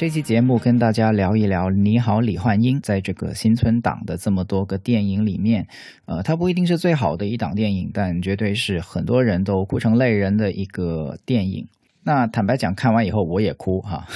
这期节目跟大家聊一聊《你好，李焕英》在这个新村档的这么多个电影里面，呃，它不一定是最好的一档电影，但绝对是很多人都哭成泪人的一个电影。那坦白讲，看完以后我也哭哈，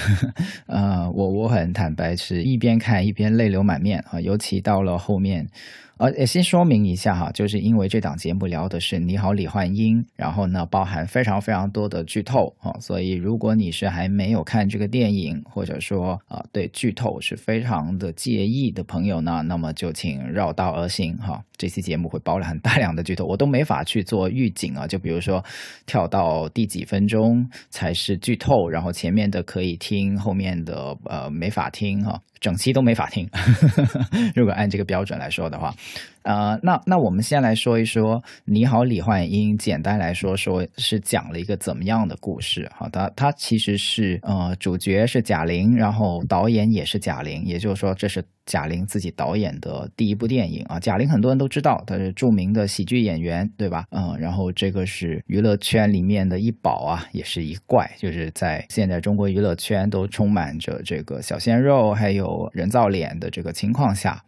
呃，我我很坦白，是一边看一边泪流满面啊，尤其到了后面。呃，也先说明一下哈，就是因为这档节目聊的是《你好，李焕英》，然后呢，包含非常非常多的剧透啊，所以如果你是还没有看这个电影，或者说啊对剧透是非常的介意的朋友呢，那么就请绕道而行哈。这期节目会包含大量的剧透，我都没法去做预警啊，就比如说跳到第几分钟才是剧透，然后前面的可以听，后面的呃没法听哈。整期都没法听，如果按这个标准来说的话，呃，那那我们先来说一说《你好，李焕英》。简单来说，说是讲了一个怎么样的故事？好，它它其实是呃，主角是贾玲，然后导演也是贾玲，也就是说这是贾玲自己导演的第一部电影啊。贾玲很多人都知道，她是著名的喜剧演员，对吧？嗯，然后这个是娱乐圈里面的一宝啊，也是一怪，就是在现在中国娱乐圈都充满着这个小鲜肉，还有人造脸的这个情况下。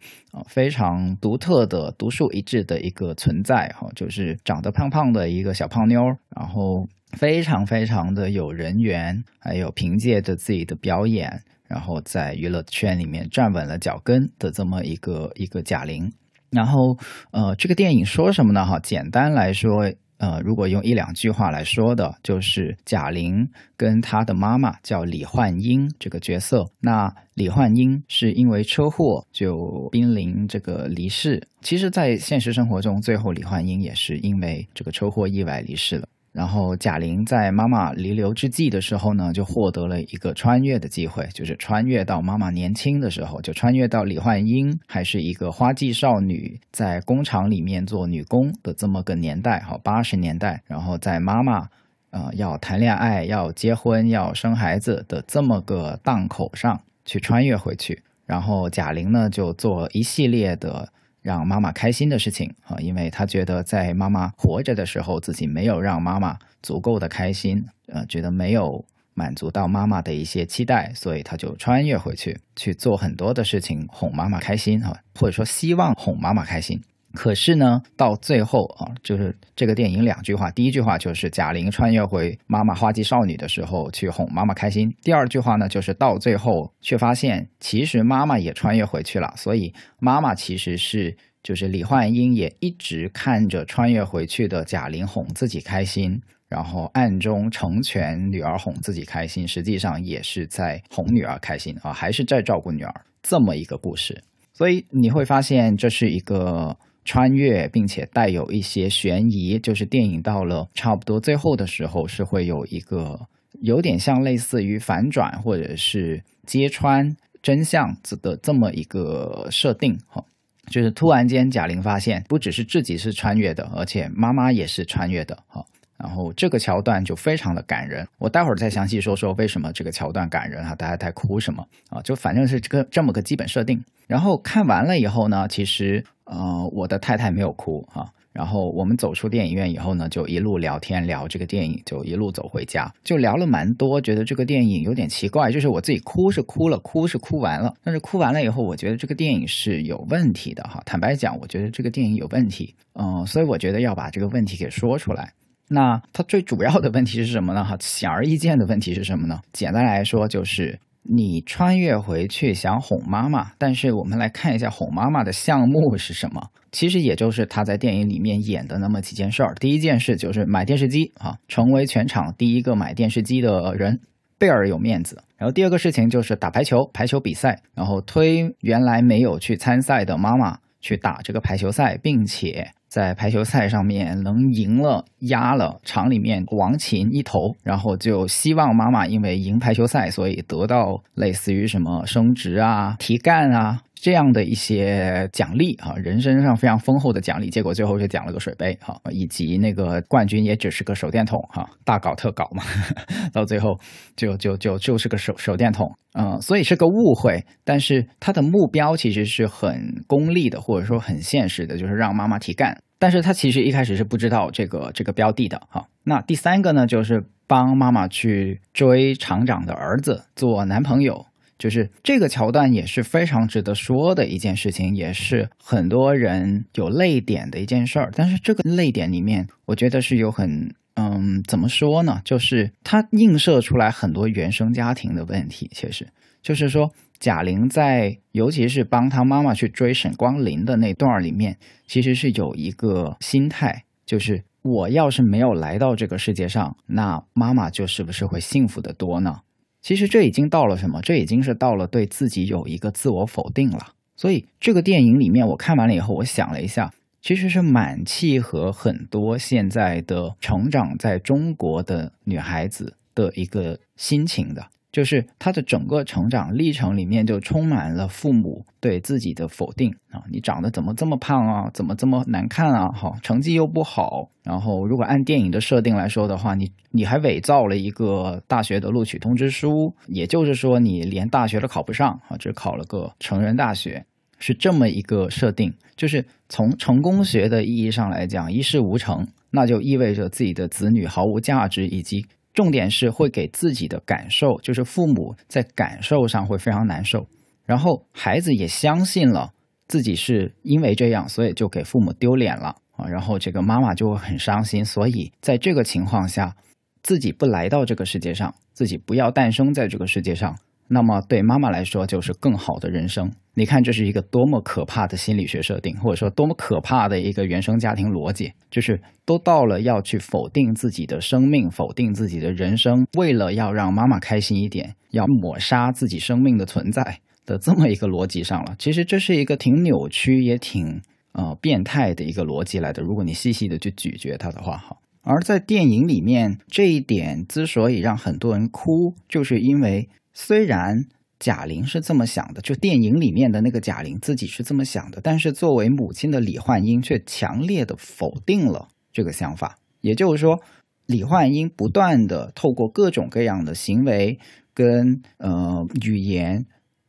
非常独特的、独树一帜的一个存在哈，就是长得胖胖的一个小胖妞，然后非常非常的有人缘，还有凭借着自己的表演，然后在娱乐圈里面站稳了脚跟的这么一个一个贾玲。然后，呃，这个电影说什么呢？哈，简单来说。呃，如果用一两句话来说的，就是贾玲跟她的妈妈叫李焕英这个角色。那李焕英是因为车祸就濒临这个离世。其实，在现实生活中，最后李焕英也是因为这个车祸意外离世了。然后贾玲在妈妈弥留之际的时候呢，就获得了一个穿越的机会，就是穿越到妈妈年轻的时候，就穿越到李焕英还是一个花季少女，在工厂里面做女工的这么个年代，哈，八十年代。然后在妈妈，呃，要谈恋爱、要结婚、要生孩子的这么个档口上去穿越回去，然后贾玲呢就做一系列的。让妈妈开心的事情啊，因为他觉得在妈妈活着的时候，自己没有让妈妈足够的开心，呃，觉得没有满足到妈妈的一些期待，所以他就穿越回去去做很多的事情，哄妈妈开心啊，或者说希望哄妈妈开心。可是呢，到最后啊，就是这个电影两句话，第一句话就是贾玲穿越回妈妈花季少女的时候去哄妈妈开心，第二句话呢，就是到最后却发现其实妈妈也穿越回去了，所以妈妈其实是就是李焕英也一直看着穿越回去的贾玲哄自己开心，然后暗中成全女儿哄自己开心，实际上也是在哄女儿开心啊，还是在照顾女儿。这么一个故事，所以你会发现这是一个。穿越，并且带有一些悬疑，就是电影到了差不多最后的时候，是会有一个有点像类似于反转或者是揭穿真相的这么一个设定哈，就是突然间贾玲发现不只是自己是穿越的，而且妈妈也是穿越的哈。然后这个桥段就非常的感人，我待会儿再详细说说为什么这个桥段感人哈，大家在哭什么啊？就反正是这个这么个基本设定。然后看完了以后呢，其实呃我的太太没有哭哈。然后我们走出电影院以后呢，就一路聊天聊这个电影，就一路走回家，就聊了蛮多，觉得这个电影有点奇怪，就是我自己哭是哭了，哭是哭完了，但是哭完了以后，我觉得这个电影是有问题的哈。坦白讲，我觉得这个电影有问题，嗯，所以我觉得要把这个问题给说出来。那它最主要的问题是什么呢？哈，显而易见的问题是什么呢？简单来说，就是你穿越回去想哄妈妈，但是我们来看一下哄妈妈的项目是什么。其实也就是他在电影里面演的那么几件事儿。第一件事就是买电视机啊，成为全场第一个买电视机的人，贝尔有面子。然后第二个事情就是打排球，排球比赛，然后推原来没有去参赛的妈妈去打这个排球赛，并且。在排球赛上面能赢了压了场里面王琴一头，然后就希望妈妈因为赢排球赛，所以得到类似于什么升职啊、提干啊这样的一些奖励啊，人生上非常丰厚的奖励，结果最后就奖了个水杯哈，以及那个冠军也只是个手电筒哈，大搞特搞嘛，到最后就就就就是个手手电筒，嗯，所以是个误会，但是他的目标其实是很功利的，或者说很现实的，就是让妈妈提干，但是他其实一开始是不知道这个这个标的的哈。那第三个呢，就是帮妈妈去追厂长的儿子做男朋友。就是这个桥段也是非常值得说的一件事情，也是很多人有泪点的一件事儿。但是这个泪点里面，我觉得是有很嗯，怎么说呢？就是它映射出来很多原生家庭的问题。其实就是说，贾玲在尤其是帮她妈妈去追沈光林的那段里面，其实是有一个心态，就是我要是没有来到这个世界上，那妈妈就是不是会幸福的多呢？其实这已经到了什么？这已经是到了对自己有一个自我否定了。所以这个电影里面，我看完了以后，我想了一下，其实是蛮契合很多现在的成长在中国的女孩子的一个心情的。就是他的整个成长历程里面，就充满了父母对自己的否定啊！你长得怎么这么胖啊？怎么这么难看啊？好，成绩又不好。然后，如果按电影的设定来说的话，你你还伪造了一个大学的录取通知书，也就是说，你连大学都考不上啊，只考了个成人大学，是这么一个设定。就是从成功学的意义上来讲，一事无成，那就意味着自己的子女毫无价值，以及。重点是会给自己的感受，就是父母在感受上会非常难受，然后孩子也相信了自己是因为这样，所以就给父母丢脸了啊，然后这个妈妈就会很伤心，所以在这个情况下，自己不来到这个世界上，自己不要诞生在这个世界上。那么对妈妈来说就是更好的人生。你看，这是一个多么可怕的心理学设定，或者说多么可怕的一个原生家庭逻辑，就是都到了要去否定自己的生命、否定自己的人生，为了要让妈妈开心一点，要抹杀自己生命的存在的这么一个逻辑上了。其实这是一个挺扭曲也挺呃变态的一个逻辑来的。如果你细细的去咀嚼它的话，哈。而在电影里面，这一点之所以让很多人哭，就是因为。虽然贾玲是这么想的，就电影里面的那个贾玲自己是这么想的，但是作为母亲的李焕英却强烈的否定了这个想法。也就是说，李焕英不断的透过各种各样的行为跟呃语言，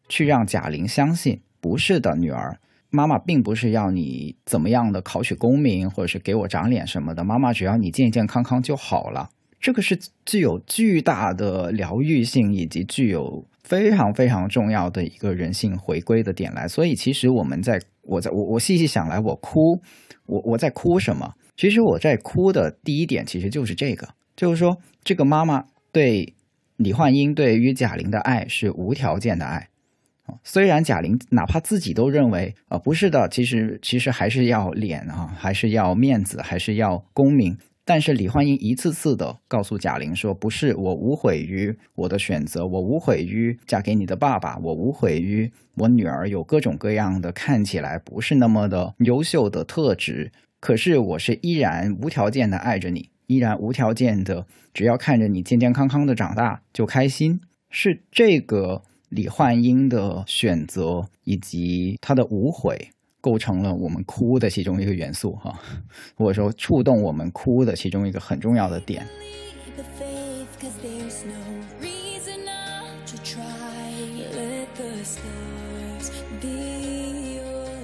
去让贾玲相信，不是的，女儿，妈妈并不是要你怎么样的考取功名，或者是给我长脸什么的，妈妈只要你健健康康就好了。这个是具有巨大的疗愈性，以及具有非常非常重要的一个人性回归的点来。所以，其实我们在我在我我细细想来，我哭，我我在哭什么？其实我在哭的第一点，其实就是这个，就是说，这个妈妈对李焕英对于贾玲的爱是无条件的爱虽然贾玲哪怕自己都认为啊不是的，其实其实还是要脸啊，还是要面子，还是要功名。但是李焕英一次次的告诉贾玲说：“不是我无悔于我的选择，我无悔于嫁给你的爸爸，我无悔于我女儿有各种各样的看起来不是那么的优秀的特质。可是我是依然无条件的爱着你，依然无条件的，只要看着你健健康康的长大就开心。是这个李焕英的选择以及她的无悔。”构成了我们哭的其中一个元素，哈，或者说触动我们哭的其中一个很重要的点。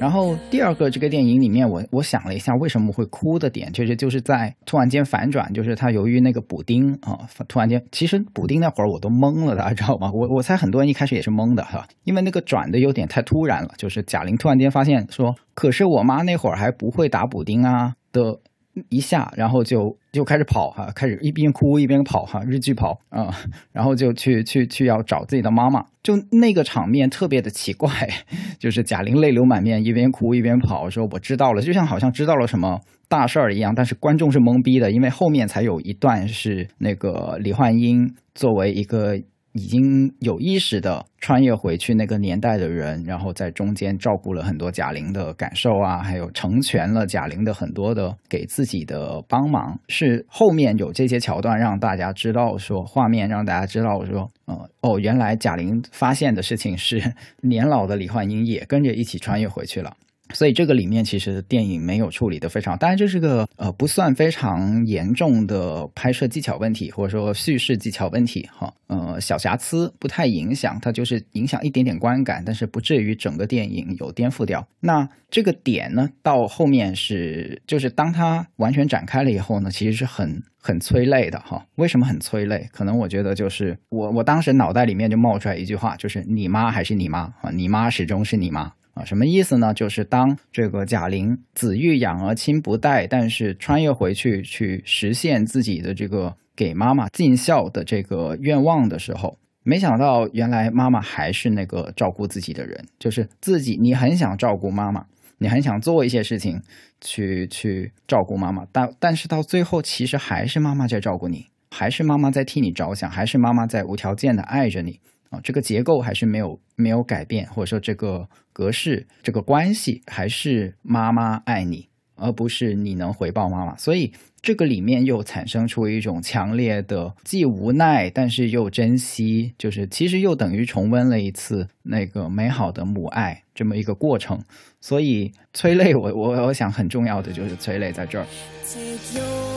然后第二个这个电影里面，我我想了一下，为什么会哭的点，其实就是在突然间反转，就是他由于那个补丁啊，突然间，其实补丁那会儿我都懵了，大 家知道吗？我我猜很多人一开始也是懵的，是吧？因为那个转的有点太突然了，就是贾玲突然间发现说，可是我妈那会儿还不会打补丁啊的。一下，然后就就开始跑哈，开始一边哭一边跑哈，日剧跑啊，然后就去去去要找自己的妈妈，就那个场面特别的奇怪，就是贾玲泪流满面，一边哭一边跑，说我知道了，就像好像知道了什么大事儿一样，但是观众是懵逼的，因为后面才有一段是那个李焕英作为一个已经有意识的穿越回去那个年代的人，然后在中间照顾了很多贾玲的感受啊，还有成全了贾玲的很多的给自己的帮忙，是后面有这些桥段让大家知道说画面，让大家知道说，呃，哦，原来贾玲发现的事情是 年老的李焕英也跟着一起穿越回去了。所以这个里面其实电影没有处理的非常，当然这是个呃不算非常严重的拍摄技巧问题，或者说叙事技巧问题哈，呃小瑕疵不太影响，它就是影响一点点观感，但是不至于整个电影有颠覆掉。那这个点呢，到后面是就是当它完全展开了以后呢，其实是很很催泪的哈。为什么很催泪？可能我觉得就是我我当时脑袋里面就冒出来一句话，就是你妈还是你妈啊，你妈始终是你妈。啊，什么意思呢？就是当这个贾玲子欲养而亲不待，但是穿越回去去实现自己的这个给妈妈尽孝的这个愿望的时候，没想到原来妈妈还是那个照顾自己的人，就是自己你很想照顾妈妈，你很想做一些事情去去照顾妈妈，但但是到最后其实还是妈妈在照顾你，还是妈妈在替你着想，还是妈妈在无条件的爱着你。这个结构还是没有没有改变，或者说这个格式、这个关系还是妈妈爱你，而不是你能回报妈妈。所以这个里面又产生出一种强烈的既无奈，但是又珍惜，就是其实又等于重温了一次那个美好的母爱这么一个过程。所以催泪，我我我想很重要的就是催泪在这儿。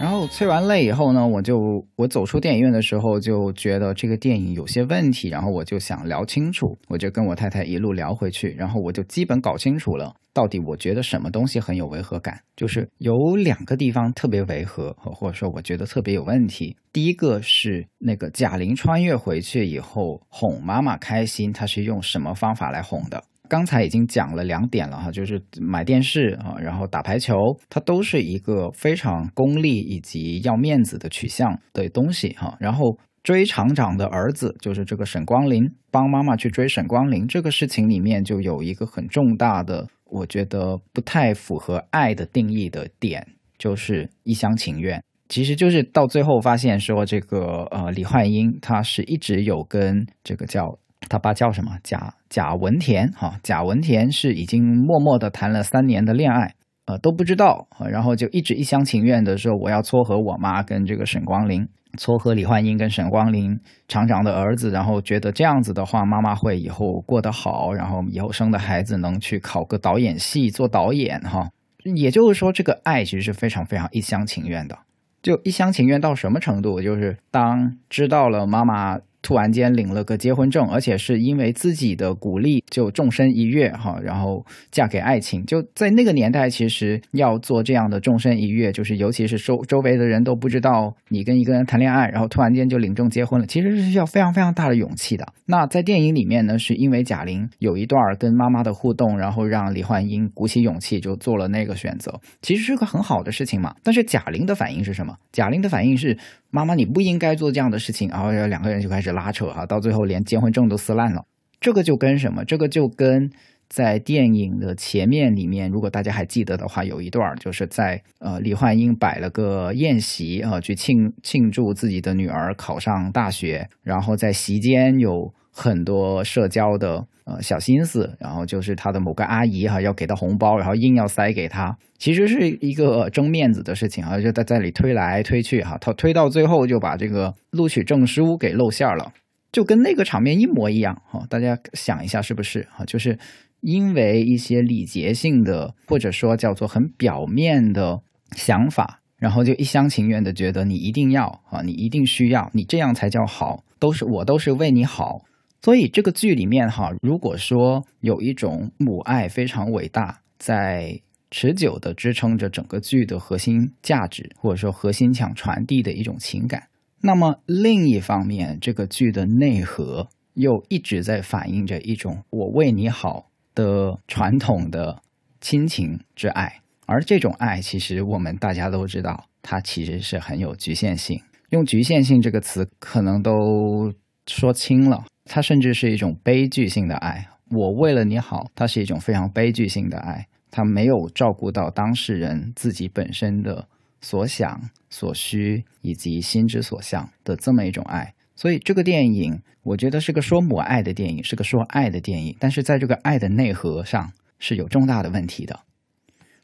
然后催完泪以后呢，我就我走出电影院的时候就觉得这个电影有些问题，然后我就想聊清楚，我就跟我太太一路聊回去，然后我就基本搞清楚了，到底我觉得什么东西很有违和感，就是有两个地方特别违和，或者说我觉得特别有问题。第一个是那个贾玲穿越回去以后哄妈妈开心，她是用什么方法来哄的？刚才已经讲了两点了哈，就是买电视啊，然后打排球，它都是一个非常功利以及要面子的取向的东西哈。然后追厂长的儿子就是这个沈光林，帮妈妈去追沈光林这个事情里面就有一个很重大的，我觉得不太符合爱的定义的点，就是一厢情愿。其实就是到最后发现说，这个呃李焕英她是一直有跟这个叫他爸叫什么贾贾文田哈，贾文田是已经默默的谈了三年的恋爱，呃都不知道，然后就一直一厢情愿的说我要撮合我妈跟这个沈光林，撮合李焕英跟沈光林厂长的儿子，然后觉得这样子的话，妈妈会以后过得好，然后以后生的孩子能去考个导演系做导演哈，也就是说这个爱其实是非常非常一厢情愿的。就一厢情愿到什么程度？就是当知道了妈妈突然间领了个结婚证，而且是因为自己的鼓励就纵身一跃哈，然后嫁给爱情。就在那个年代，其实要做这样的纵身一跃，就是尤其是周周围的人都不知道你跟一个人谈恋爱，然后突然间就领证结婚了，其实是需要非常非常大的勇气的。那在电影里面呢，是因为贾玲有一段跟妈妈的互动，然后让李焕英鼓起勇气就做了那个选择，其实是个很好的事情嘛。但是贾玲的反应是什么？贾玲的反应是。妈妈，你不应该做这样的事情，然后两个人就开始拉扯哈，到最后连结婚证都撕烂了。这个就跟什么？这个就跟在电影的前面里面，如果大家还记得的话，有一段就是在呃李焕英摆了个宴席啊、去庆庆祝自己的女儿考上大学，然后在席间有很多社交的呃小心思，然后就是他的某个阿姨哈、要给他红包，然后硬要塞给他，其实是一个争面子的事情啊，就在在里推来推去哈，他推到最后就把这个录取证书给露馅了。就跟那个场面一模一样哈，大家想一下是不是哈？就是因为一些礼节性的或者说叫做很表面的想法，然后就一厢情愿的觉得你一定要啊，你一定需要，你这样才叫好，都是我都是为你好。所以这个剧里面哈，如果说有一种母爱非常伟大，在持久的支撑着整个剧的核心价值，或者说核心想传递的一种情感。那么另一方面，这个剧的内核又一直在反映着一种“我为你好”的传统的亲情之爱，而这种爱，其实我们大家都知道，它其实是很有局限性。用“局限性”这个词，可能都说轻了，它甚至是一种悲剧性的爱。我为了你好，它是一种非常悲剧性的爱，它没有照顾到当事人自己本身的所想、所需以及心之所向的这么一种爱。所以这个电影，我觉得是个说母爱的电影，是个说爱的电影。但是在这个爱的内核上是有重大的问题的。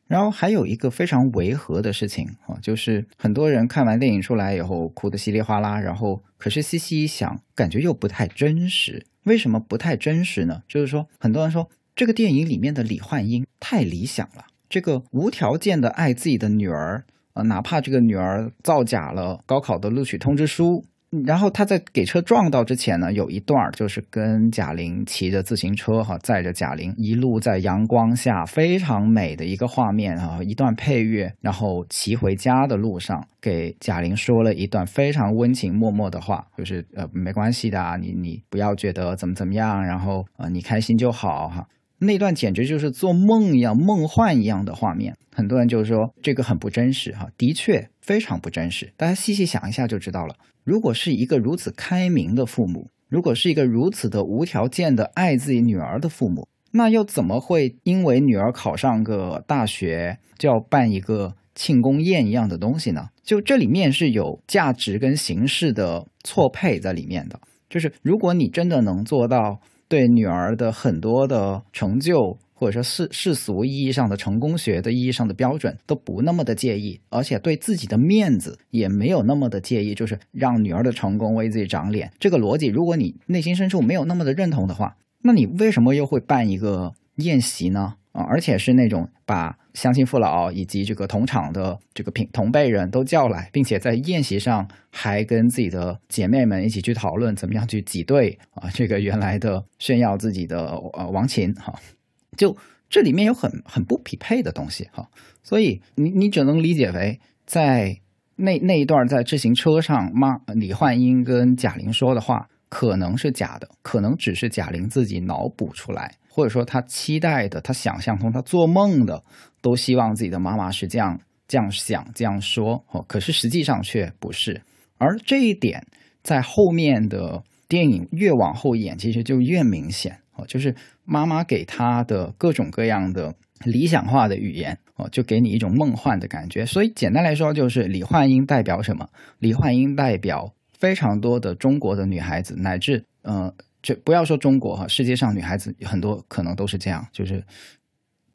然后还有一个非常违和的事情啊，就是很多人看完电影出来以后哭得稀里哗啦，然后可是细细一想，感觉又不太真实。为什么不太真实呢？就是说，很多人说这个电影里面的李焕英太理想了，这个无条件的爱自己的女儿啊，哪怕这个女儿造假了高考的录取通知书。然后他在给车撞到之前呢，有一段就是跟贾玲骑着自行车哈，载着贾玲一路在阳光下非常美的一个画面啊，一段配乐，然后骑回家的路上给贾玲说了一段非常温情脉脉的话，就是呃没关系的，你你不要觉得怎么怎么样，然后呃你开心就好哈。那段简直就是做梦一样、梦幻一样的画面，很多人就说这个很不真实哈，的确非常不真实。大家细细想一下就知道了。如果是一个如此开明的父母，如果是一个如此的无条件的爱自己女儿的父母，那又怎么会因为女儿考上个大学就要办一个庆功宴一样的东西呢？就这里面是有价值跟形式的错配在里面的。就是如果你真的能做到。对女儿的很多的成就，或者说世世俗意义上的成功学的意义上的标准都不那么的介意，而且对自己的面子也没有那么的介意，就是让女儿的成功为自己长脸。这个逻辑，如果你内心深处没有那么的认同的话，那你为什么又会办一个宴席呢？啊，而且是那种把乡亲父老以及这个同场的这个平同辈人都叫来，并且在宴席上还跟自己的姐妹们一起去讨论怎么样去挤兑啊，这个原来的炫耀自己的呃王琴哈，就这里面有很很不匹配的东西哈，所以你你只能理解为在那那一段在自行车上，骂李焕英跟贾玲说的话可能是假的，可能只是贾玲自己脑补出来。或者说他期待的，他想象中，他做梦的，都希望自己的妈妈是这样这样想这样说哦。可是实际上却不是，而这一点在后面的电影越往后演，其实就越明显哦。就是妈妈给他的各种各样的理想化的语言哦，就给你一种梦幻的感觉。所以简单来说，就是李焕英代表什么？李焕英代表非常多的中国的女孩子，乃至嗯。就不要说中国哈，世界上女孩子很多可能都是这样，就是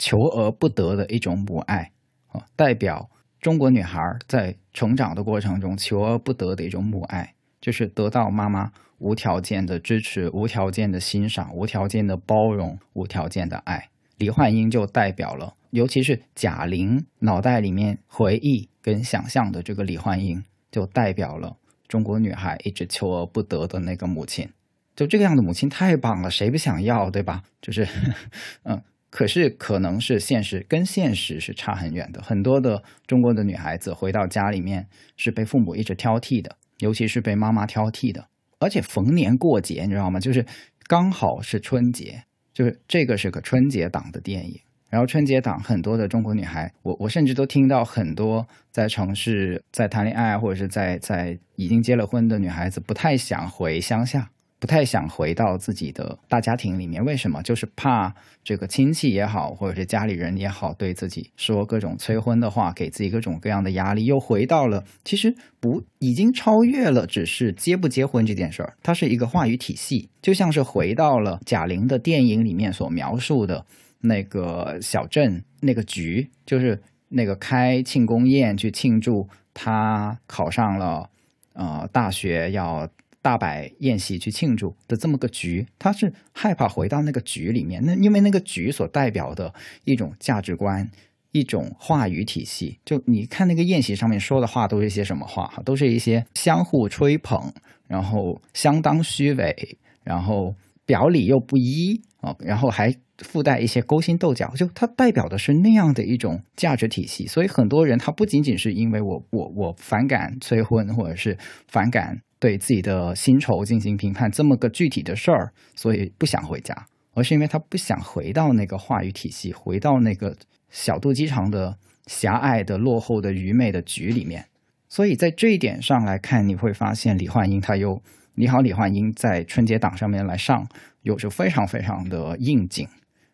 求而不得的一种母爱啊，代表中国女孩在成长的过程中求而不得的一种母爱，就是得到妈妈无条件的支持、无条件的欣赏、无条件的包容、无条件的爱。李焕英就代表了，尤其是贾玲脑袋里面回忆跟想象的这个李焕英，就代表了中国女孩一直求而不得的那个母亲。就这个样的母亲太棒了，谁不想要，对吧？就是，嗯，可是可能是现实跟现实是差很远的。很多的中国的女孩子回到家里面是被父母一直挑剔的，尤其是被妈妈挑剔的。而且逢年过节，你知道吗？就是刚好是春节，就是这个是个春节档的电影。然后春节档很多的中国女孩，我我甚至都听到很多在城市在谈恋爱或者是在在已经结了婚的女孩子不太想回乡下。不太想回到自己的大家庭里面，为什么？就是怕这个亲戚也好，或者是家里人也好，对自己说各种催婚的话，给自己各种各样的压力，又回到了其实不已经超越了只是结不结婚这件事儿，它是一个话语体系，就像是回到了贾玲的电影里面所描述的那个小镇那个局，就是那个开庆功宴去庆祝她考上了呃大学要。大摆宴席去庆祝的这么个局，他是害怕回到那个局里面。那因为那个局所代表的一种价值观、一种话语体系，就你看那个宴席上面说的话都是一些什么话？都是一些相互吹捧，然后相当虚伪，然后表里又不一啊，然后还附带一些勾心斗角。就它代表的是那样的一种价值体系。所以很多人他不仅仅是因为我我我反感催婚，或者是反感。对自己的薪酬进行评判，这么个具体的事儿，所以不想回家，而是因为他不想回到那个话语体系，回到那个小肚鸡肠的狭隘的、落后的、愚昧的局里面。所以在这一点上来看，你会发现李焕英他又你好，李焕英在春节档上面来上，有着非常非常的应景、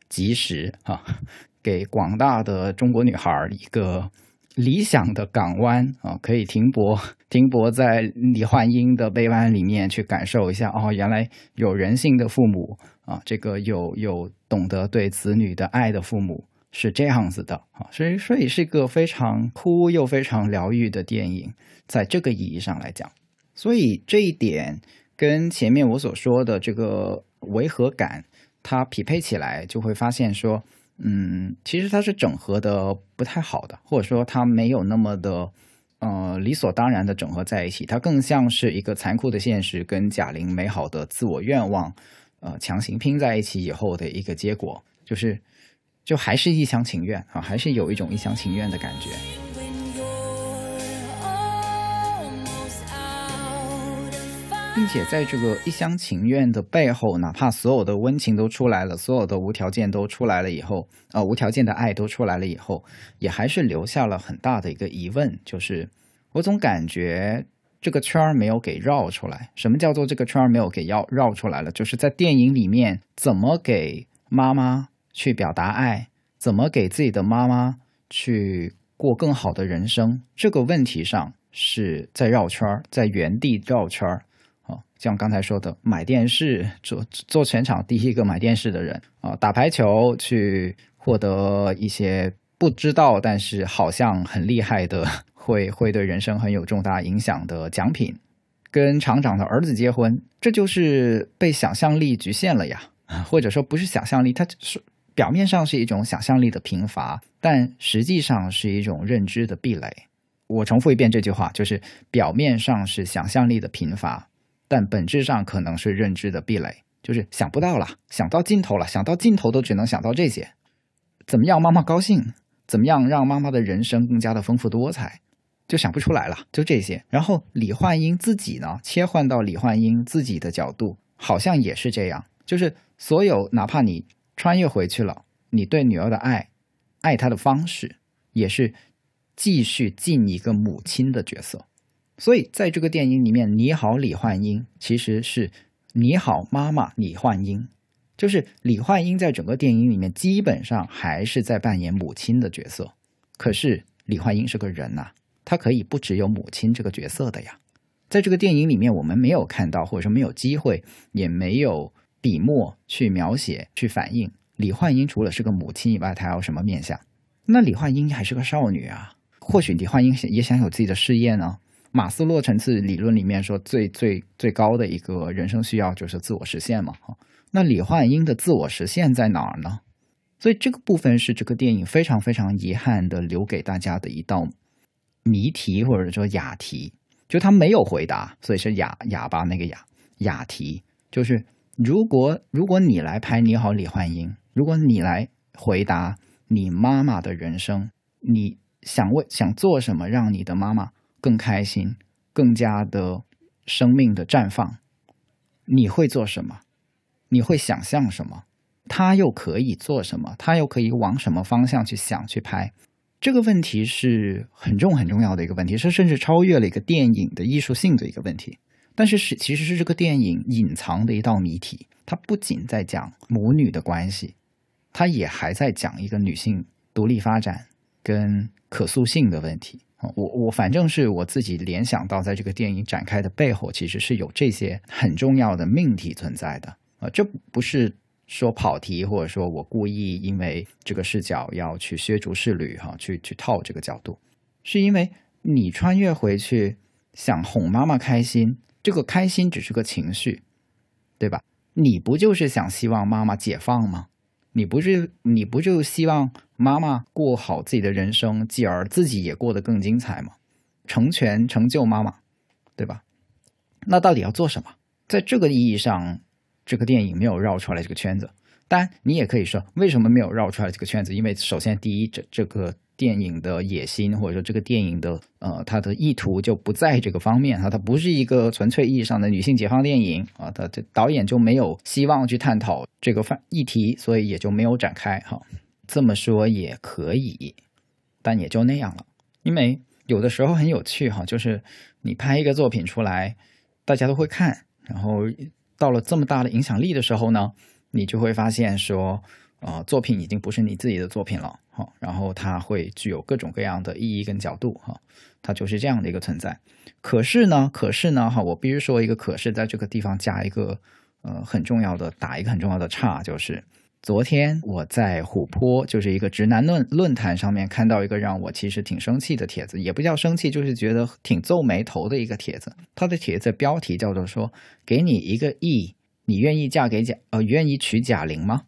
及时啊，给广大的中国女孩一个理想的港湾啊，可以停泊 停泊在李焕英的背湾里面去感受一下哦，原来有人性的父母啊，这个有有懂得对子女的爱的父母是这样子的啊，所以所以是一个非常哭又非常疗愈的电影，在这个意义上来讲，所以这一点跟前面我所说的这个违和感，它匹配起来，就会发现说。嗯，其实它是整合的不太好的，或者说它没有那么的，呃，理所当然的整合在一起。它更像是一个残酷的现实跟贾玲美好的自我愿望，呃，强行拼在一起以后的一个结果，就是，就还是一厢情愿啊，还是有一种一厢情愿的感觉。并且在这个一厢情愿的背后，哪怕所有的温情都出来了，所有的无条件都出来了以后，啊，无条件的爱都出来了以后，也还是留下了很大的一个疑问，就是我总感觉这个圈儿没有给绕出来。什么叫做这个圈儿没有给绕绕出来了？就是在电影里面怎么给妈妈去表达爱，怎么给自己的妈妈去过更好的人生，这个问题上是在绕圈儿，在原地绕圈儿。哦像刚才说的，买电视做做全场第一个买电视的人啊，打排球去获得一些不知道但是好像很厉害的，会会对人生很有重大影响的奖品，跟厂长的儿子结婚，这就是被想象力局限了呀，或者说不是想象力，它是表面上是一种想象力的贫乏，但实际上是一种认知的壁垒。我重复一遍这句话，就是表面上是想象力的贫乏。但本质上可能是认知的壁垒，就是想不到了，想到尽头了，想到尽头都只能想到这些。怎么样，妈妈高兴？怎么样让妈妈的人生更加的丰富多彩？就想不出来了，就这些。然后李焕英自己呢，切换到李焕英自己的角度，好像也是这样，就是所有哪怕你穿越回去了，你对女儿的爱，爱她的方式，也是继续尽一个母亲的角色。所以，在这个电影里面，“你好，李焕英”其实是“你好，妈妈李焕英”，就是李焕英在整个电影里面基本上还是在扮演母亲的角色。可是，李焕英是个人呐，她可以不只有母亲这个角色的呀。在这个电影里面，我们没有看到，或者说没有机会，也没有笔墨去描写、去反映李焕英除了是个母亲以外，她还有什么面相？那李焕英还是个少女啊，或许李焕英也想有自己的事业呢。马斯洛层次理论里面说，最最最高的一个人生需要就是自我实现嘛。哈，那李焕英的自我实现在哪儿呢？所以这个部分是这个电影非常非常遗憾的留给大家的一道谜题或者说哑题，就他没有回答，所以是哑哑巴那个哑哑题。就是如果如果你来拍《你好，李焕英》，如果你来回答你妈妈的人生，你想为想做什么让你的妈妈？更开心，更加的生命的绽放。你会做什么？你会想象什么？他又可以做什么？他又可以往什么方向去想去拍？这个问题是很重很重要的一个问题，是甚至超越了一个电影的艺术性的一个问题。但是是其实是这个电影隐藏的一道谜题。它不仅在讲母女的关系，它也还在讲一个女性独立发展跟可塑性的问题。我我反正是我自己联想到，在这个电影展开的背后，其实是有这些很重要的命题存在的啊。这不是说跑题，或者说我故意因为这个视角要去削足适履哈，去去套这个角度，是因为你穿越回去想哄妈妈开心，这个开心只是个情绪，对吧？你不就是想希望妈妈解放吗？你不是你不就希望妈妈过好自己的人生，继而自己也过得更精彩吗？成全成就妈妈，对吧？那到底要做什么？在这个意义上，这个电影没有绕出来这个圈子。当然，你也可以说，为什么没有绕出来这个圈子？因为首先，第一，这这个。电影的野心，或者说这个电影的呃，它的意图就不在这个方面啊，它不是一个纯粹意义上的女性解放电影啊，它这导演就没有希望去探讨这个范议题，所以也就没有展开哈。这么说也可以，但也就那样了。因为有的时候很有趣哈，就是你拍一个作品出来，大家都会看，然后到了这么大的影响力的时候呢，你就会发现说。呃，作品已经不是你自己的作品了，哈，然后它会具有各种各样的意义跟角度，哈，它就是这样的一个存在。可是呢，可是呢，哈，我必须说一个可是，在这个地方加一个呃很重要的打一个很重要的岔，就是昨天我在虎扑，就是一个直男论论坛上面看到一个让我其实挺生气的帖子，也不叫生气，就是觉得挺皱眉头的一个帖子。他的帖子标题叫做说：“给你一个亿，你愿意嫁给贾呃愿意娶贾玲吗？”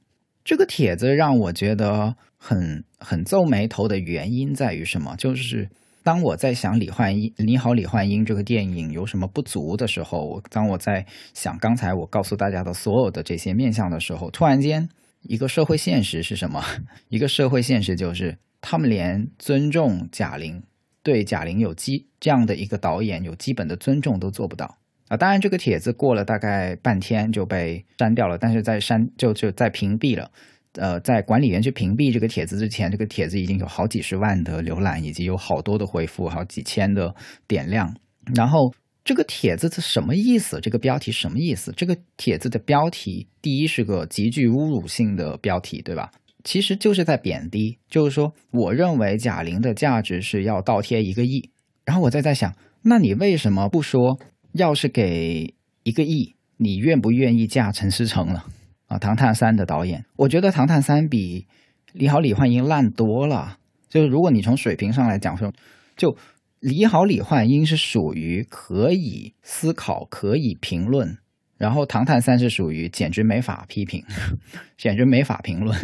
这个帖子让我觉得很很皱眉头的原因在于什么？就是当我在想李焕英《你好，李焕英》这个电影有什么不足的时候，当我在想刚才我告诉大家的所有的这些面相的时候，突然间一个社会现实是什么？一个社会现实就是他们连尊重贾玲、对贾玲有基这样的一个导演有基本的尊重都做不到。啊，当然，这个帖子过了大概半天就被删掉了，但是在删就就在屏蔽了。呃，在管理员去屏蔽这个帖子之前，这个帖子已经有好几十万的浏览，以及有好多的回复，好几千的点亮。然后这个帖子是什么意思？这个标题什么意思？这个帖子的标题，第一是个极具侮辱性的标题，对吧？其实就是在贬低，就是说，我认为贾玲的价值是要倒贴一个亿。然后我再在想，那你为什么不说？要是给一个亿，你愿不愿意嫁陈思诚了？啊，《唐探三》的导演，我觉得《唐探三》比《你好，李焕英》烂多了。就是如果你从水平上来讲说，就《你好，李焕英》是属于可以思考、可以评论，然后《唐探三》是属于简直没法批评，简直没法评论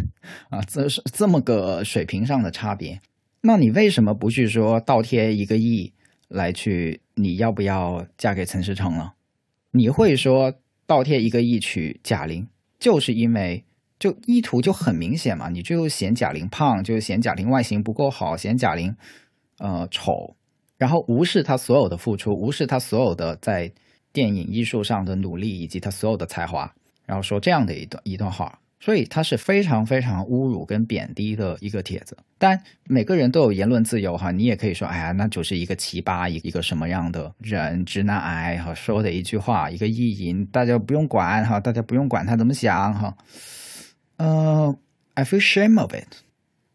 啊！这是这么个水平上的差别。那你为什么不去说倒贴一个亿？来去，你要不要嫁给陈思诚了？你会说倒贴一个亿娶贾玲，就是因为就意图就很明显嘛？你就嫌贾玲胖，就嫌贾玲外形不够好，嫌贾玲呃丑，然后无视她所有的付出，无视她所有的在电影艺术上的努力以及她所有的才华，然后说这样的一段一段话。所以它是非常非常侮辱跟贬低的一个帖子。但每个人都有言论自由哈，你也可以说，哎呀，那就是一个奇葩，一个什么样的人，直男癌哈，说的一句话，一个意淫，大家不用管哈，大家不用管他怎么想哈。呃，I feel shame of it.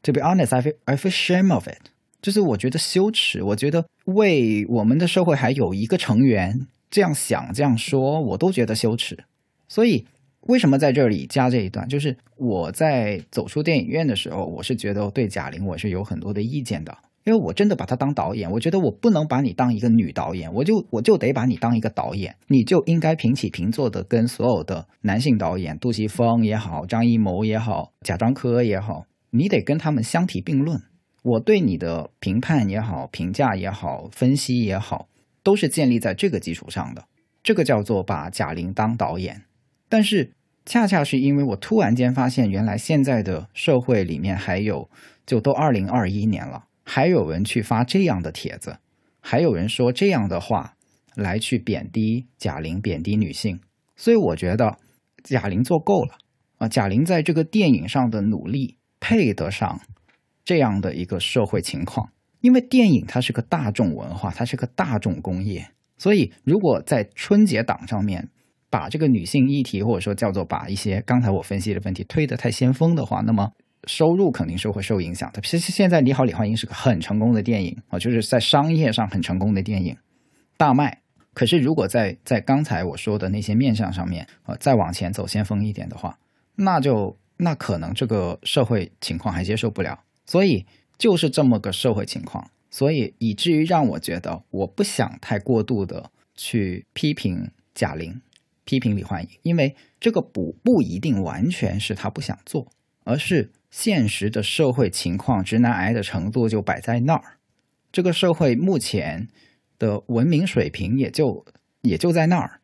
To be honest, I feel I feel shame of it. 就是我觉得羞耻，我觉得为我们的社会还有一个成员这样想这样说，我都觉得羞耻。所以。为什么在这里加这一段？就是我在走出电影院的时候，我是觉得对贾玲我是有很多的意见的，因为我真的把她当导演，我觉得我不能把你当一个女导演，我就我就得把你当一个导演，你就应该平起平坐的跟所有的男性导演，杜琪峰也好，张艺谋也好，贾樟柯也好，你得跟他们相提并论。我对你的评判也好，评价也好，分析也好，都是建立在这个基础上的。这个叫做把贾玲当导演。但是，恰恰是因为我突然间发现，原来现在的社会里面还有，就都二零二一年了，还有人去发这样的帖子，还有人说这样的话来去贬低贾玲、贬低女性，所以我觉得贾玲做够了啊！贾玲在这个电影上的努力配得上这样的一个社会情况，因为电影它是个大众文化，它是个大众工业，所以如果在春节档上面。把这个女性议题，或者说叫做把一些刚才我分析的问题推得太先锋的话，那么收入肯定是会受影响的。其实现在《你好，李焕英》是个很成功的电影啊，就是在商业上很成功的电影，大卖。可是如果在在刚才我说的那些面相上面，呃，再往前走先锋一点的话，那就那可能这个社会情况还接受不了。所以就是这么个社会情况，所以以至于让我觉得我不想太过度的去批评贾玲。批评李焕英，因为这个不不一定完全是他不想做，而是现实的社会情况，直男癌的程度就摆在那儿。这个社会目前的文明水平也就也就在那儿。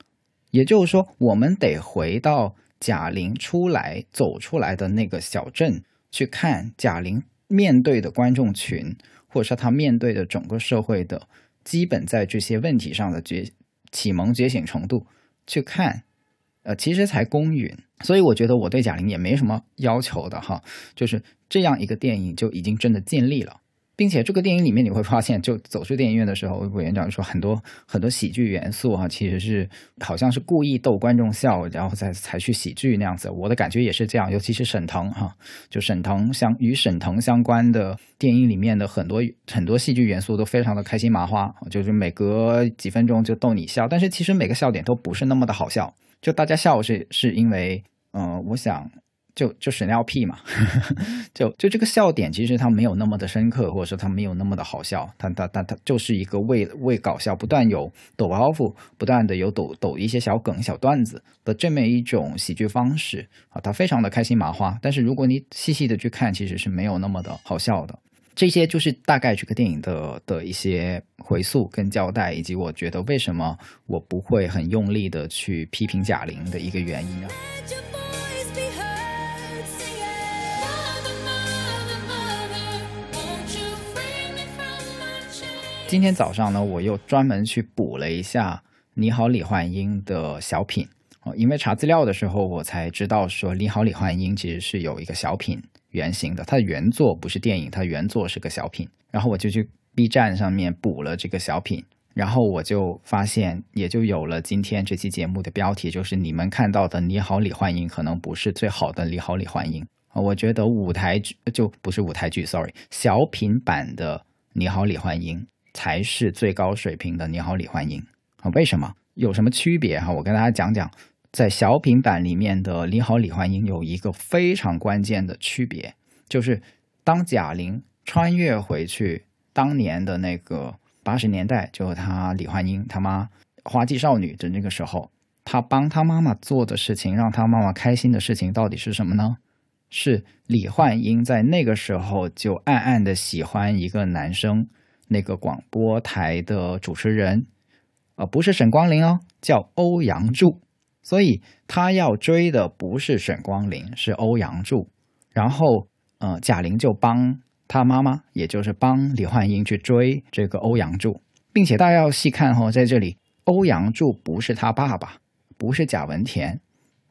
也就是说，我们得回到贾玲出来走出来的那个小镇去看贾玲面对的观众群，或者说她面对的整个社会的基本在这些问题上的觉启蒙觉醒程度。去看，呃，其实才公允，所以我觉得我对贾玲也没什么要求的哈，就是这样一个电影就已经真的尽力了。并且这个电影里面你会发现，就走出电影院的时候，委员长说很多很多喜剧元素啊、其实是好像是故意逗观众笑，然后再才去喜剧那样子。我的感觉也是这样，尤其是沈腾哈、就沈腾相与沈腾相关的电影里面的很多很多戏剧元素都非常的开心麻花，就是每隔几分钟就逗你笑，但是其实每个笑点都不是那么的好笑，就大家笑是是因为，嗯、我想就就屎尿屁嘛，就就这个笑点其实它没有那么的深刻，或者说它没有那么的好笑，它它它它就是一个为为搞笑不断有抖包袱，不断的有抖抖一些小梗小段子的这么一种喜剧方式啊，它非常的开心麻花。但是如果你细细的去看，其实是没有那么的好笑的。这些就是大概这个电影的的一些回溯跟交代，以及我觉得为什么我不会很用力的去批评贾玲的一个原因啊。今天早上呢，我又专门去补了一下《你好，李焕英》的小品哦，因为查资料的时候，我才知道说《你好，李焕英》其实是有一个小品原型的，它的原作不是电影，它原作是个小品。然后我就去 B 站上面补了这个小品，然后我就发现，也就有了今天这期节目的标题，就是你们看到的《你好，李焕英》可能不是最好的《你好，李焕英》啊。我觉得舞台剧就不是舞台剧，sorry，小品版的《你好，李焕英》才是最高水平的《你好，李焕英》啊。为什么？有什么区别哈？我跟大家讲讲，在小品版里面的《你好，李焕英》有一个非常关键的区别，就是当贾玲穿越回去当年的那个八十年代，就是她李焕英他妈花季少女的那个时候，她帮她妈妈做的事情，让她妈妈开心的事情，到底是什么呢？是李焕英在那个时候就暗暗的喜欢一个男生，那个广播台的主持人，呃，不是沈光林哦，叫欧阳柱。所以他要追的不是沈光林，是欧阳柱。然后，呃，贾玲就帮他妈妈，也就是帮李焕英去追这个欧阳柱，并且大家要细看哦，在这里，欧阳柱不是他爸爸，不是贾文田，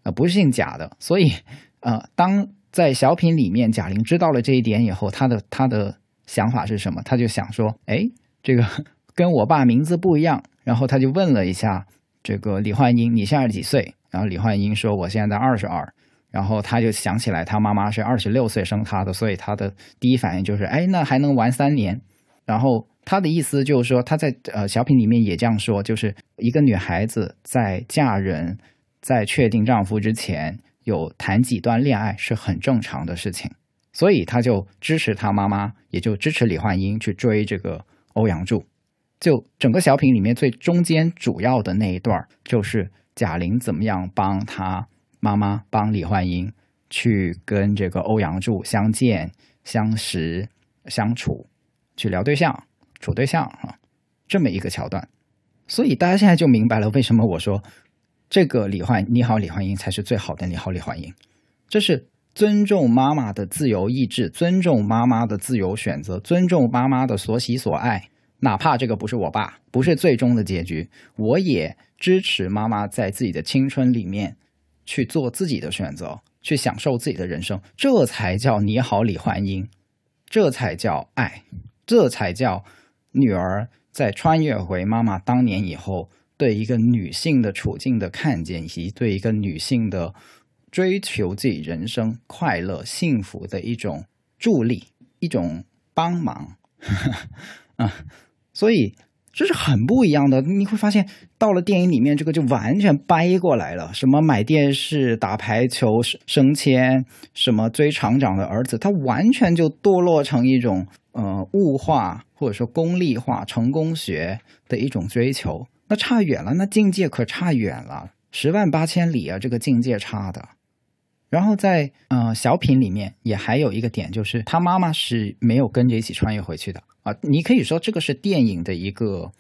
呃，不是姓贾的。所以，呃，当在小品里面贾玲知道了这一点以后，她的她的想法是什么？她就想说，哎，这个 跟我爸名字不一样。然后她就问了一下这个李焕英：“你现在几岁？”然后李焕英说：“我现在二十二。”然后他就想起来，他妈妈是二十六岁生他的，所以他的第一反应就是：“哎，那还能玩三年。”然后他的意思就是说，他在呃小品里面也这样说，就是一个女孩子在嫁人、在确定丈夫之前，有谈几段恋爱是很正常的事情，所以他就支持他妈妈，也就支持李焕英去追这个欧阳柱。就整个小品里面最中间主要的那一段，就是贾玲怎么样帮她妈妈帮李焕英去跟这个欧阳柱相见、相识、相处，去聊对象、处对象啊，这么一个桥段。所以大家现在就明白了为什么我说这个李焕你好李焕英才是最好的你好李焕英，这是尊重妈妈的自由意志，尊重妈妈的自由选择，尊重妈妈的所喜所爱。哪怕这个不是我爸，不是最终的结局，我也支持妈妈在自己的青春里面去做自己的选择，去享受自己的人生，这才叫你好，李焕英，这才叫爱，这才叫女儿在穿越回妈妈当年以后对一个女性的处境的看见，以及对一个女性的追求自己人生快乐幸福的一种助力，一种帮忙。啊，所以这是很不一样的。你会发现，到了电影里面，这个就完全掰过来了。什么买电视、打排球、升迁，什么追厂长的儿子，他完全就堕落成一种呃物化或者说功利化、成功学的一种追求。那差远了，那境界可差远了，十万八千里啊！这个境界差的。然后在呃小品里面也还有一个点，就是他妈妈是没有跟着一起穿越回去的啊。你可以说这个是电影的一个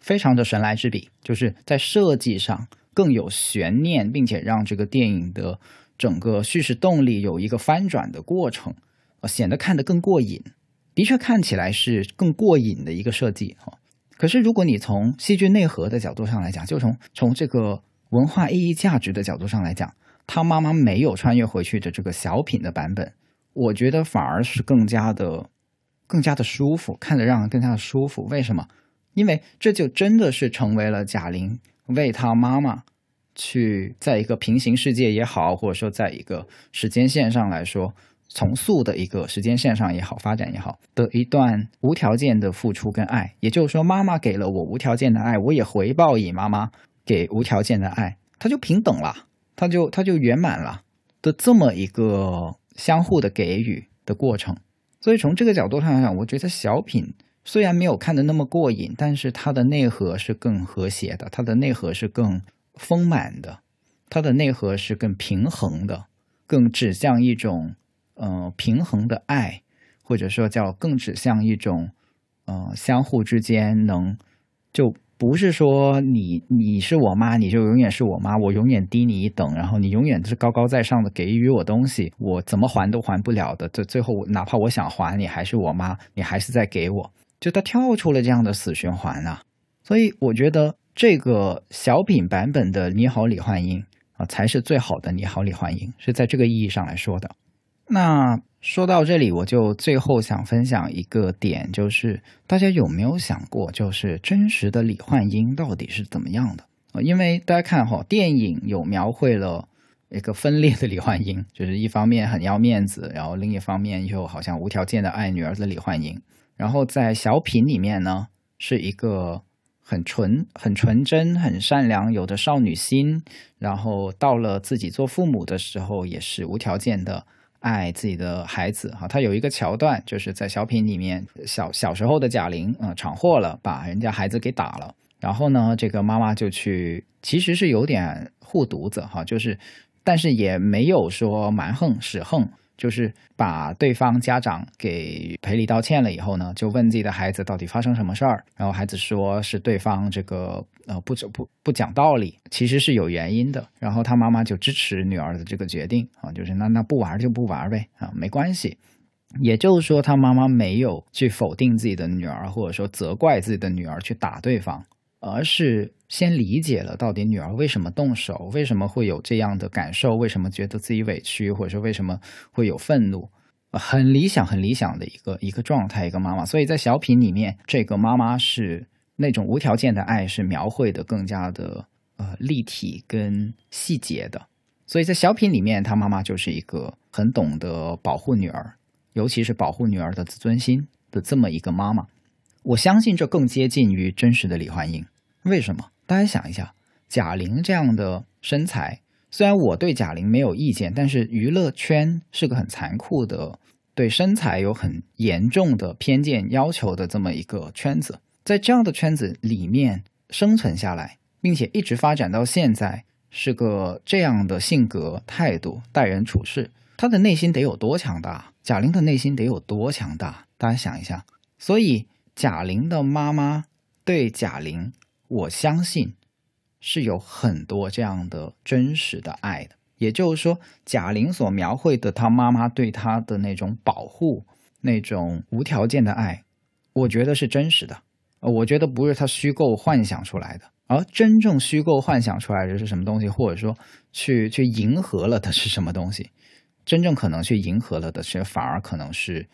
非常的神来之笔，就是在设计上更有悬念，并且让这个电影的整个叙事动力有一个翻转的过程，呃，显得看得更过瘾。的确看起来是更过瘾的一个设计哈。可是如果你从戏剧内核的角度上来讲，就从从这个文化意义价值的角度上来讲。他妈妈没有穿越回去的这个小品的版本，我觉得反而是更加的、更加的舒服，看着让人更加的舒服。为什么？因为这就真的是成为了贾玲为她妈妈去在一个平行世界也好，或者说在一个时间线上来说，重塑的一个时间线上也好，发展也好的一段无条件的付出跟爱。也就是说，妈妈给了我无条件的爱，我也回报以妈妈给无条件的爱，它就平等了，它就它就圆满了的这么一个相互的给予的过程。所以从这个角度上来讲，我觉得小品虽然没有看的那么过瘾，但是它的内核是更和谐的，它的内核是更丰满的，它的内核是更平衡的，更指向一种呃平衡的爱，或者说叫更指向一种呃相互之间能就不是说你你是我妈，你就永远是我妈，我永远低你一等，然后你永远是高高在上的给予我东西，我怎么还都还不了的。这最后哪怕我想还你，还是我妈，你还是在给我，就他跳出了这样的死循环啊。所以我觉得这个小品版本的《你好，李焕英》啊，才是最好的《你好，李焕英》，是在这个意义上来说的。那说到这里，我就最后想分享一个点，就是大家有没有想过，就是真实的李焕英到底是怎么样的？因为大家看哈，电影有描绘了一个分裂的李焕英，就是一方面很要面子，然后另一方面又好像无条件的爱女儿的李焕英。然后在小品里面呢，是一个很纯、很纯真、很善良，有着少女心。然后到了自己做父母的时候，也是无条件的爱自己的孩子。哈，他有一个桥段，就是在小品里面，小小时候的贾玲，嗯、闯祸了，把人家孩子给打了。然后呢，这个妈妈就去，其实是有点护犊子哈，就是，但是也没有说蛮横使横，就是把对方家长给赔礼道歉了以后呢，就问自己的孩子到底发生什么事儿，然后孩子说是对方这个呃不不不讲道理，其实是有原因的，然后他妈妈就支持女儿的这个决定啊，就是那那不玩就不玩呗啊，没关系。也就是说，他妈妈没有去否定自己的女儿，或者说责怪自己的女儿去打对方，而是先理解了到底女儿为什么动手，为什么会有这样的感受，为什么觉得自己委屈，或者说为什么会有愤怒，很理想、很理想的一个一个状态，一个妈妈。所以在小品里面，这个妈妈是那种无条件的爱，是描绘的更加的呃立体跟细节的。所以在小品里面，他妈妈就是一个很懂得保护女儿，尤其是保护女儿的自尊心的这么一个妈妈。我相信这更接近于真实的李焕英。为什么？大家想一下，贾玲这样的身材，虽然我对贾玲没有意见，但是娱乐圈是个很残酷的，对身材有很严重的偏见要求的这么一个圈子。在这样的圈子里面生存下来，并且一直发展到现在，是个这样的性格、态度、待人处事，她的内心得有多强大？贾玲的内心得有多强大？大家想一下。所以，贾玲的妈妈对贾玲，我相信是有很多这样的真实的爱的。也就是说，贾玲所描绘的她妈妈对她的那种保护、那种无条件的爱，我觉得是真实的。我觉得不是她虚构幻想出来的，而真正虚构幻想出来的是什么东西，或者说去去迎合了的是什么东西？真正可能去迎合了的是，反而可能是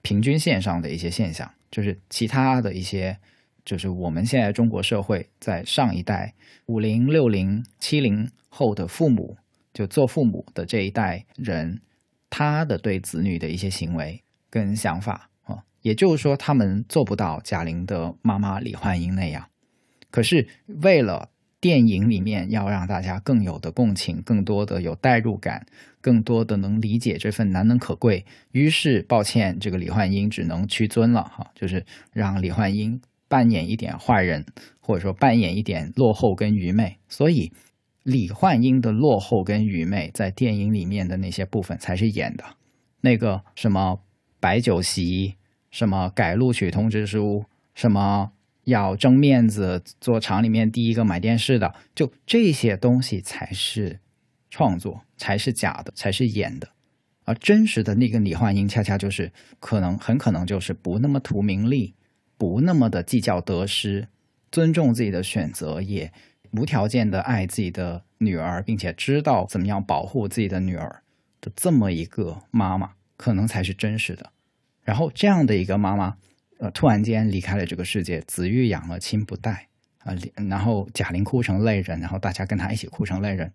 平均线上的一些现象，就是其他的一些，就是我们现在中国社会在上一代五零、六零、七零后的父母，就做父母的这一代人，他的对子女的一些行为跟想法啊，也就是说，他们做不到贾玲的妈妈李焕英那样。可是为了电影里面要让大家更有的共情，更多的有代入感，更多的能理解这份难能可贵。于是，抱歉，这个李焕英只能屈尊了哈，就是让李焕英扮演一点坏人，或者说扮演一点落后跟愚昧。所以，李焕英的落后跟愚昧，在电影里面的那些部分才是演的。那个什么摆酒席，什么改录取通知书，什么。要争面子，做厂里面第一个买电视的，就这些东西才是创作，才是假的，才是演的。而真实的那个李焕英，恰恰就是可能，很可能就是不那么图名利，不那么的计较得失，尊重自己的选择，也无条件的爱自己的女儿，并且知道怎么样保护自己的女儿的这么一个妈妈，可能才是真实的。然后这样的一个妈妈，呃，突然间离开了这个世界，子欲养而亲不待啊、然后贾玲哭成泪人，然后大家跟她一起哭成泪人，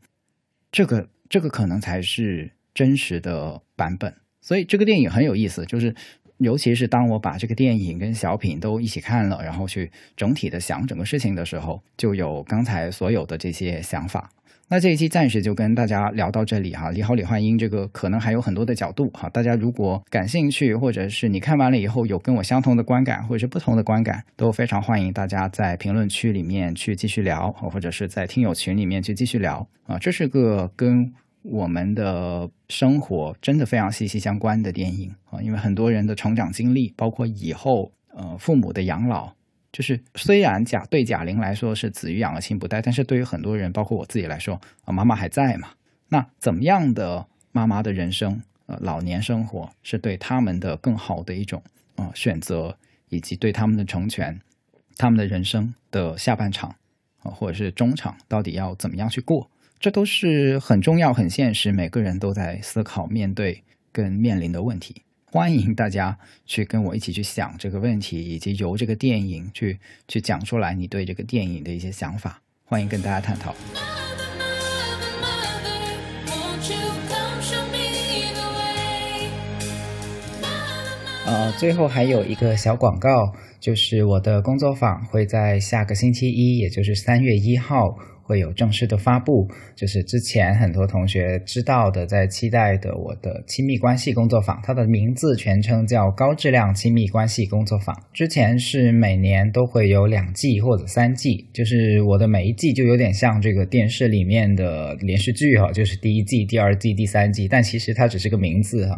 这个这个可能才是真实的版本。所以这个电影很有意思，就是尤其是当我把这个电影跟小品都一起看了，然后去整体的想整个事情的时候，就有刚才所有的这些想法。那这一期暂时就跟大家聊到这里哈，李好李焕英这个可能还有很多的角度哈，大家如果感兴趣，或者是你看完了以后有跟我相同的观感，或者是不同的观感，都非常欢迎大家在评论区里面去继续聊，或者是在听友群里面去继续聊啊，这是个跟我们的生活真的非常息息相关的电影啊，因为很多人的成长经历，包括以后呃父母的养老。就是虽然贾对贾玲来说是子欲养而亲不待，但是对于很多人，包括我自己来说，啊，妈妈还在嘛？那怎么样的妈妈的人生，呃，老年生活是对他们的更好的一种啊、选择，以及对他们的成全，他们的人生的下半场啊、或者是中场，到底要怎么样去过？这都是很重要、很现实，每个人都在思考、面对跟面临的问题。欢迎大家去跟我一起去想这个问题，以及由这个电影去去讲出来你对这个电影的一些想法。欢迎跟大家探讨。呃，最后还有一个小广告，就是我的工作坊会在下个星期一，也就是三月一号。会有正式的发布，就是之前很多同学知道的，在期待的我的亲密关系工作坊，它的名字全称叫高质量亲密关系工作坊。之前是每年都会有两季或者三季，就是我的每一季就有点像这个电视里面的连续剧哈、就是第一季、第二季、第三季，但其实它只是个名字哈、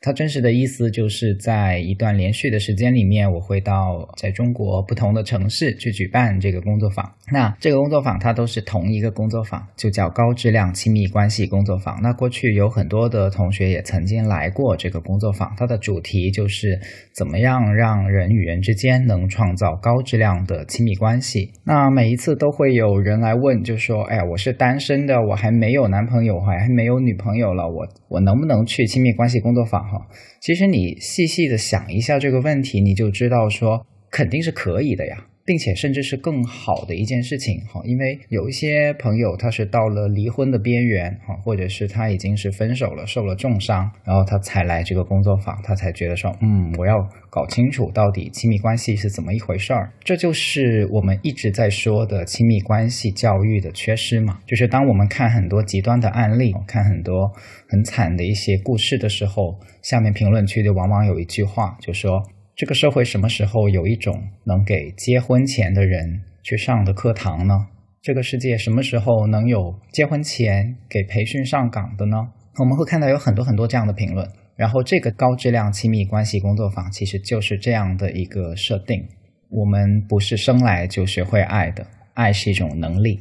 它真实的意思就是在一段连续的时间里面，我会到在中国不同的城市去举办这个工作坊。那这个工作坊它都是同一个工作坊，就叫高质量亲密关系工作坊。那过去有很多的同学也曾经来过这个工作坊，它的主题就是怎么样让人与人之间能创造高质量的亲密关系。那每一次都会有人来问，就说：“哎呀，我是单身的，我还没有男朋友，还没有女朋友了，我我能不能去亲密关系工作坊？”哈，其实你细细的想一下这个问题，你就知道说肯定是可以的呀。并且甚至是更好的一件事情哈，因为有一些朋友他是到了离婚的边缘哈，或者是他已经是分手了，受了重伤，然后他才来这个工作坊，他才觉得说，嗯，我要搞清楚到底亲密关系是怎么一回事儿。这就是我们一直在说的亲密关系教育的缺失嘛，就是当我们看很多极端的案例，看很多很惨的一些故事的时候，下面评论区就往往有一句话，就说。这个社会什么时候有一种能给结婚前的人去上的课堂呢？这个世界什么时候能有结婚前给培训上岗的呢？我们会看到有很多很多这样的评论。然后，这个高质量亲密关系工作坊其实就是这样的一个设定。我们不是生来就学会爱的，爱是一种能力。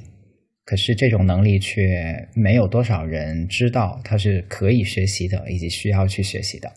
可是这种能力却没有多少人知道它是可以学习的，以及需要去学习的。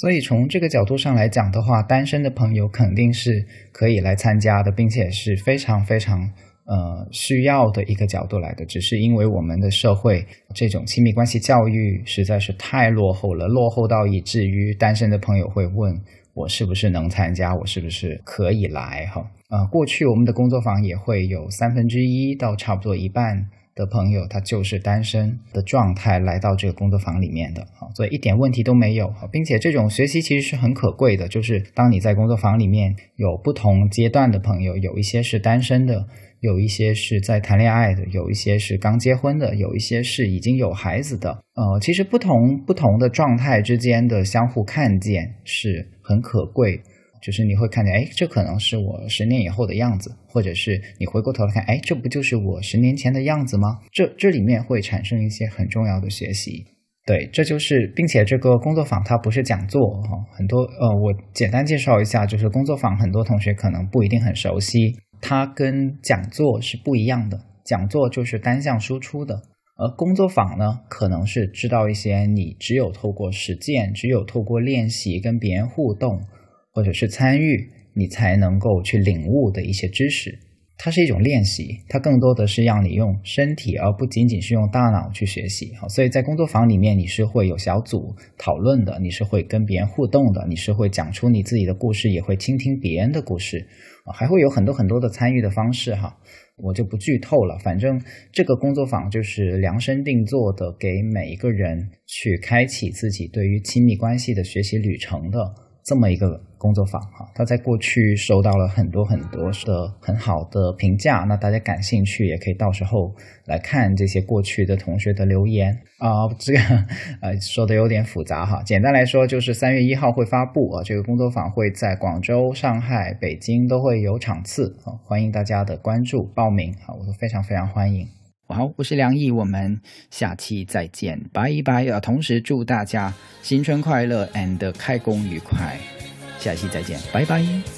所以从这个角度上来讲的话，单身的朋友肯定是可以来参加的，并且是非常非常呃需要的一个角度来的。只是因为我们的社会这种亲密关系教育实在是太落后了，落后到以至于单身的朋友会问我是不是能参加，我是不是可以来哈？呃，过去我们的工作坊也会有三分之一到差不多一半。的朋友，他就是单身的状态来到这个工作坊里面的，所以一点问题都没有，并且这种学习其实是很可贵的。就是当你在工作坊里面有不同阶段的朋友，有一些是单身的，有一些是在谈恋爱的，有一些是刚结婚的，有一些是已经有孩子的。呃，其实不同不同的状态之间的相互看见是很可贵。就是你会看见，哎，这可能是我十年以后的样子，或者是你回过头来看，哎，这不就是我十年前的样子吗？这这里面会产生一些很重要的学习。对，这就是，并且这个工作坊它不是讲座哈，很多呃，我简单介绍一下，就是工作坊很多同学可能不一定很熟悉，它跟讲座是不一样的。讲座就是单向输出的，而工作坊呢，可能是知道一些你只有透过实践，只有透过练习跟别人互动。或者是参与，你才能够去领悟的一些知识。它是一种练习，它更多的是让你用身体，而不仅仅是用大脑去学习。好，所以在工作坊里面，你是会有小组讨论的，你是会跟别人互动的，你是会讲出你自己的故事，也会倾听别人的故事，还会有很多很多的参与的方式哈。我就不剧透了，反正这个工作坊就是量身定做的，给每一个人去开启自己对于亲密关系的学习旅程的这么一个工作坊哈。他在过去收到了很多很多的很好的评价，那大家感兴趣也可以到时候来看这些过去的同学的留言啊、这个呃说的有点复杂哈，简单来说就是三月一号会发布啊，这个工作坊会在广州、上海、北京都会有场次啊，欢迎大家的关注报名啊，我都非常非常欢迎。好，我是梁毅，我们下期再见，拜拜啊！同时祝大家新春快乐 and 开工愉快，下期再见，拜拜。